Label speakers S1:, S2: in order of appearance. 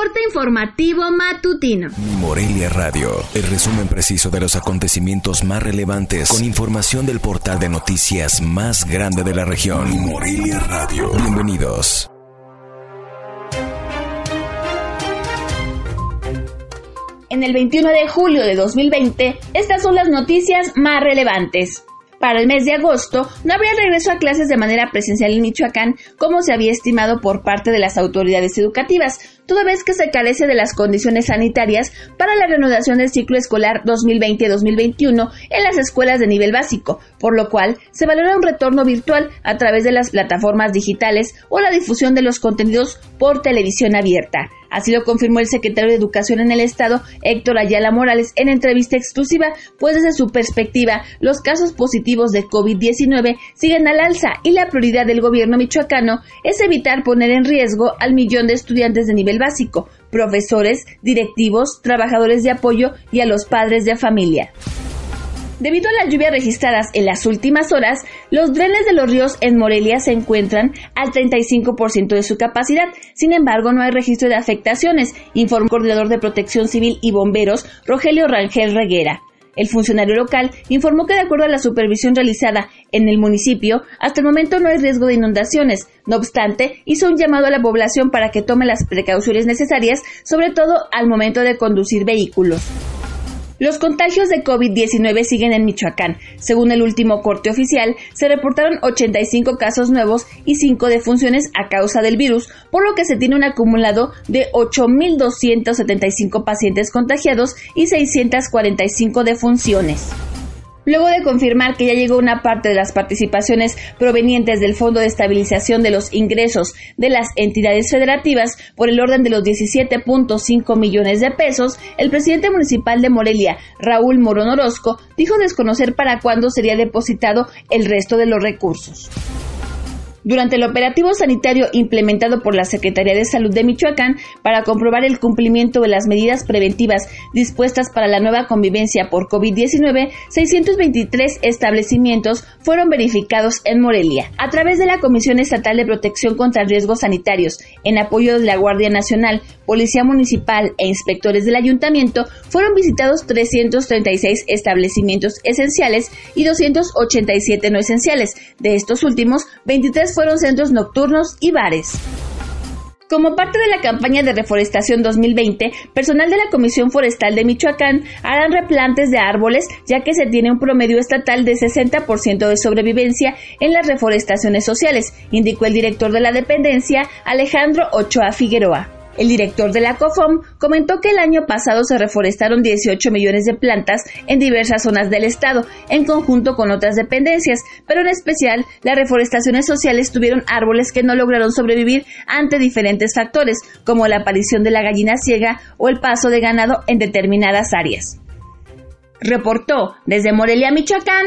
S1: Corte informativo matutino.
S2: Morelia Radio, el resumen preciso de los acontecimientos más relevantes con información del portal de noticias más grande de la región. Morelia Radio. Bienvenidos.
S1: En el 21 de julio de 2020, estas son las noticias más relevantes. Para el mes de agosto no habría regreso a clases de manera presencial en Michoacán como se había estimado por parte de las autoridades educativas, toda vez que se carece de las condiciones sanitarias para la reanudación del ciclo escolar 2020-2021 en las escuelas de nivel básico, por lo cual se valora un retorno virtual a través de las plataformas digitales o la difusión de los contenidos por televisión abierta. Así lo confirmó el secretario de Educación en el Estado, Héctor Ayala Morales, en entrevista exclusiva, pues desde su perspectiva, los casos positivos de COVID-19 siguen al alza y la prioridad del gobierno michoacano es evitar poner en riesgo al millón de estudiantes de nivel básico, profesores, directivos, trabajadores de apoyo y a los padres de familia. Debido a las lluvias registradas en las últimas horas, los drenes de los ríos en Morelia se encuentran al 35% de su capacidad. Sin embargo, no hay registro de afectaciones, informó el coordinador de Protección Civil y Bomberos, Rogelio Rangel Reguera. El funcionario local informó que de acuerdo a la supervisión realizada en el municipio, hasta el momento no hay riesgo de inundaciones. No obstante, hizo un llamado a la población para que tome las precauciones necesarias, sobre todo al momento de conducir vehículos. Los contagios de COVID-19 siguen en Michoacán. Según el último corte oficial, se reportaron 85 casos nuevos y 5 defunciones a causa del virus, por lo que se tiene un acumulado de 8.275 pacientes contagiados y 645 defunciones. Luego de confirmar que ya llegó una parte de las participaciones provenientes del Fondo de Estabilización de los Ingresos de las entidades federativas por el orden de los 17.5 millones de pesos, el presidente municipal de Morelia, Raúl Morón Orozco, dijo desconocer para cuándo sería depositado el resto de los recursos. Durante el operativo sanitario implementado por la Secretaría de Salud de Michoacán para comprobar el cumplimiento de las medidas preventivas dispuestas para la nueva convivencia por COVID-19, 623 establecimientos fueron verificados en Morelia. A través de la Comisión Estatal de Protección contra Riesgos Sanitarios, en apoyo de la Guardia Nacional, Policía Municipal e inspectores del Ayuntamiento, fueron visitados 336 establecimientos esenciales y 287 no esenciales. De estos últimos, 23 fueron centros nocturnos y bares. Como parte de la campaña de reforestación 2020, personal de la Comisión Forestal de Michoacán harán replantes de árboles, ya que se tiene un promedio estatal de 60% de sobrevivencia en las reforestaciones sociales, indicó el director de la dependencia, Alejandro Ochoa Figueroa. El director de la COFOM comentó que el año pasado se reforestaron 18 millones de plantas en diversas zonas del estado, en conjunto con otras dependencias, pero en especial las reforestaciones sociales tuvieron árboles que no lograron sobrevivir ante diferentes factores, como la aparición de la gallina ciega o el paso de ganado en determinadas áreas. Reportó desde Morelia, Michoacán,